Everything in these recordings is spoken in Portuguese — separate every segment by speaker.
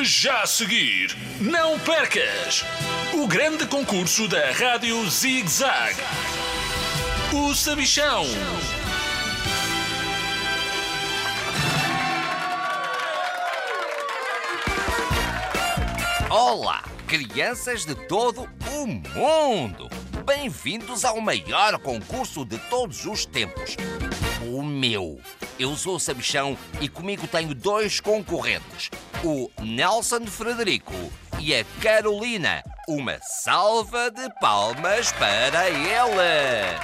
Speaker 1: Já a seguir, não percas o grande concurso da Rádio Zig Zag. O Sabichão.
Speaker 2: Olá, crianças de todo o mundo! Bem-vindos ao maior concurso de todos os tempos. O meu. Eu sou o Sabichão e comigo tenho dois concorrentes: o Nelson Frederico e a Carolina. Uma salva de palmas para eles!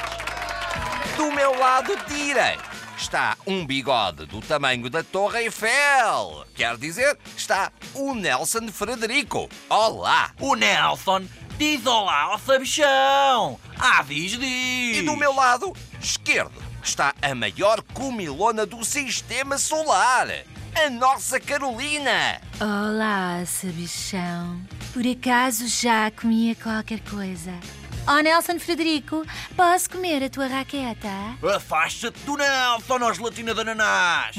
Speaker 2: Do meu lado direito está um bigode do tamanho da Torre Eiffel. Quer dizer, está o Nelson Frederico. Olá!
Speaker 3: O Nelson diz olá ao sabichão. Ah, diz, diz.
Speaker 2: E do meu lado esquerdo está a maior comilona do sistema solar. A nossa Carolina.
Speaker 4: Olá, sabichão. Por acaso já comia qualquer coisa? Oh, Nelson Frederico, posso comer a tua raqueta?
Speaker 3: Afasta-te do Nelson, ó gelatina de ananás.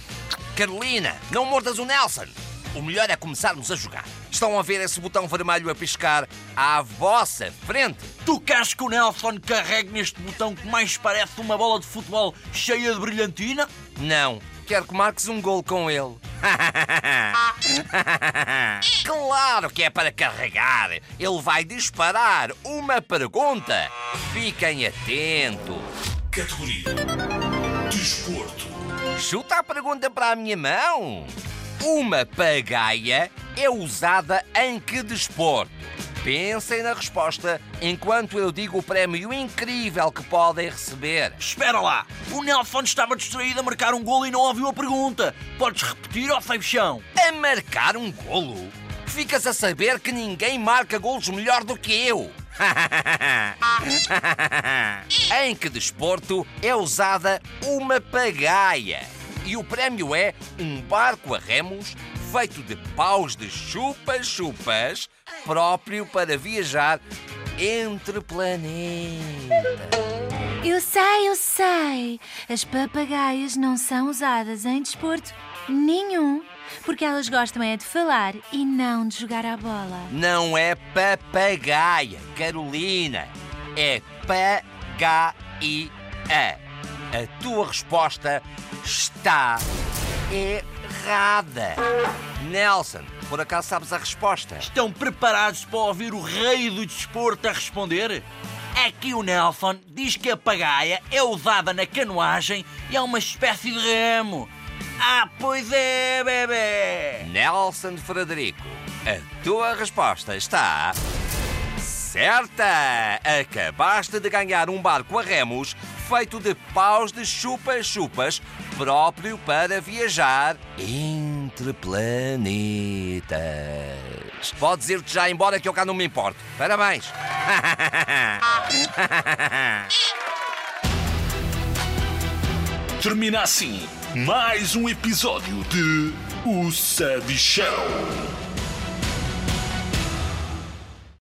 Speaker 2: Carolina, não mordas o Nelson. O melhor é começarmos a jogar. Estão a ver esse botão vermelho a piscar à vossa frente?
Speaker 3: Tu queres que o Nelson carregue neste botão que mais parece uma bola de futebol cheia de brilhantina?
Speaker 2: Não. Quero que marques um gol com ele. claro que é para carregar. Ele vai disparar uma pergunta. Fiquem atentos.
Speaker 1: Categoria Desporto.
Speaker 2: Chuta a pergunta para a minha mão. Uma pagaia é usada em que desporto? Pensem na resposta enquanto eu digo o prémio incrível que podem receber.
Speaker 3: Espera lá, o Nelson estava distraído a marcar um golo e não ouviu a pergunta. Podes repetir, ó feijão?
Speaker 2: A marcar um golo? Ficas a saber que ninguém marca golos melhor do que eu. em que desporto é usada uma pagaia? E o prémio é um barco a remos feito de paus de chupas-chupas próprio para viajar entre planetas.
Speaker 4: Eu sei, eu sei. As papagaias não são usadas em desporto nenhum. Porque elas gostam é de falar e não de jogar à bola.
Speaker 2: Não é papagaia, Carolina. É P-H-I-A. A tua resposta está errada. Nelson, por acaso sabes a resposta?
Speaker 3: Estão preparados para ouvir o rei do desporto a responder? É que o Nelson diz que a pagaia é usada na canoagem e é uma espécie de remo. Ah, pois é, bebê!
Speaker 2: Nelson Frederico, a tua resposta está. Certa! Acabaste de ganhar um barco a remos feito de paus de chupas-chupas próprio para viajar entre planetas. Podes ir-te já embora que eu cá não me importo. Parabéns!
Speaker 1: Termina assim mais um episódio de O Sabichão.